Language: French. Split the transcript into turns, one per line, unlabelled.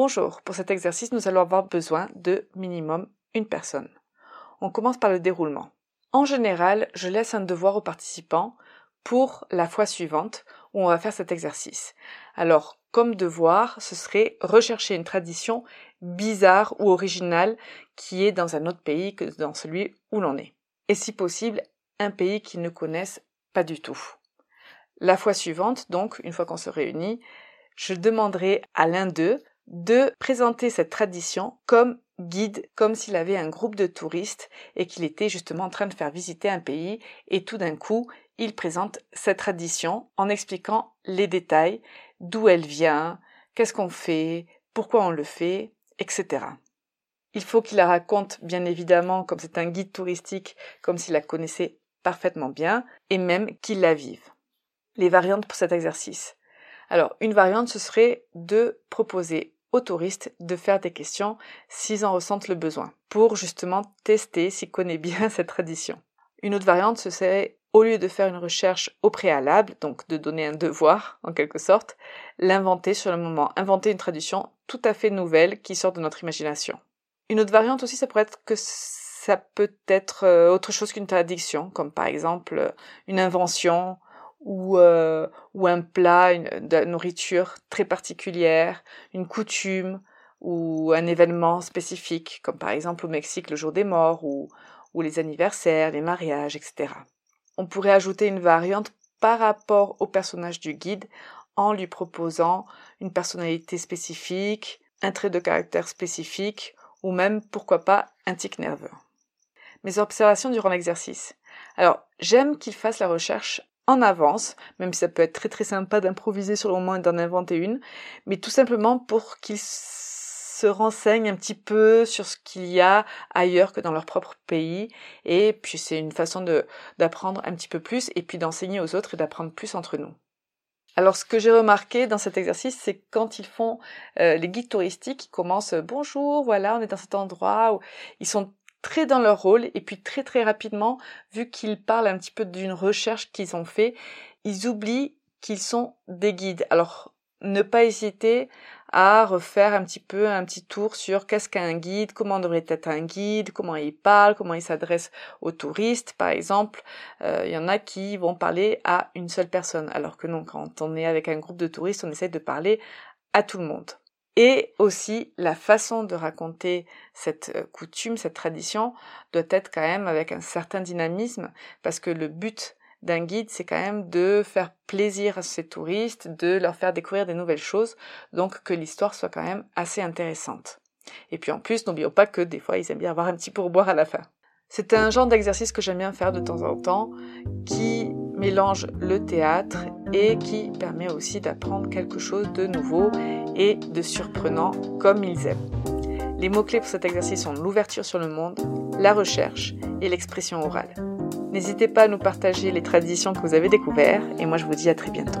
Bonjour, pour cet exercice, nous allons avoir besoin de minimum une personne. On commence par le déroulement. En général, je laisse un devoir aux participants pour la fois suivante où on va faire cet exercice. Alors, comme devoir, ce serait rechercher une tradition bizarre ou originale qui est dans un autre pays que dans celui où l'on est. Et si possible, un pays qu'ils ne connaissent pas du tout. La fois suivante, donc, une fois qu'on se réunit, je demanderai à l'un d'eux de présenter cette tradition comme guide, comme s'il avait un groupe de touristes et qu'il était justement en train de faire visiter un pays et tout d'un coup, il présente cette tradition en expliquant les détails, d'où elle vient, qu'est-ce qu'on fait, pourquoi on le fait, etc. Il faut qu'il la raconte, bien évidemment, comme c'est un guide touristique, comme s'il la connaissait parfaitement bien, et même qu'il la vive. Les variantes pour cet exercice. Alors, une variante, ce serait de proposer aux touristes de faire des questions s'ils en ressentent le besoin, pour justement tester s'ils connaissent bien cette tradition. Une autre variante, ce serait au lieu de faire une recherche au préalable, donc de donner un devoir en quelque sorte, l'inventer sur le moment, inventer une tradition tout à fait nouvelle qui sort de notre imagination. Une autre variante aussi, ça pourrait être que ça peut être euh, autre chose qu'une tradition, comme par exemple une invention ou, euh, ou un plat, une, nourriture très particulière, une coutume ou un événement spécifique, comme par exemple au Mexique le jour des morts ou, ou les anniversaires, les mariages, etc. On pourrait ajouter une variante par rapport au personnage du guide en lui proposant une personnalité spécifique, un trait de caractère spécifique ou même, pourquoi pas, un tic nerveux. Mes observations durant l'exercice. Alors, j'aime qu'il fasse la recherche en avance, même si ça peut être très très sympa d'improviser sur le moment et d'en inventer une, mais tout simplement pour qu'ils se renseignent un petit peu sur ce qu'il y a ailleurs que dans leur propre pays, et puis c'est une façon de d'apprendre un petit peu plus, et puis d'enseigner aux autres et d'apprendre plus entre nous. Alors ce que j'ai remarqué dans cet exercice, c'est quand ils font euh, les guides touristiques, ils commencent bonjour, voilà, on est dans cet endroit où ils sont très dans leur rôle et puis très très rapidement, vu qu'ils parlent un petit peu d'une recherche qu'ils ont fait, ils oublient qu'ils sont des guides. Alors ne pas hésiter à refaire un petit peu un petit tour sur qu'est-ce qu'un guide, comment devrait être un guide, comment il parle, comment il s'adresse aux touristes, par exemple. Euh, il y en a qui vont parler à une seule personne, alors que non, quand on est avec un groupe de touristes, on essaie de parler à tout le monde. Et aussi, la façon de raconter cette euh, coutume, cette tradition, doit être quand même avec un certain dynamisme, parce que le but d'un guide, c'est quand même de faire plaisir à ces touristes, de leur faire découvrir des nouvelles choses, donc que l'histoire soit quand même assez intéressante. Et puis en plus, n'oublions pas que des fois, ils aiment bien avoir un petit pourboire à la fin. C'est un genre d'exercice que j'aime bien faire de temps en temps, qui mélange le théâtre et qui permet aussi d'apprendre quelque chose de nouveau et de surprenant comme ils aiment. Les mots-clés pour cet exercice sont l'ouverture sur le monde, la recherche et l'expression orale. N'hésitez pas à nous partager les traditions que vous avez découvertes et moi je vous dis à très bientôt.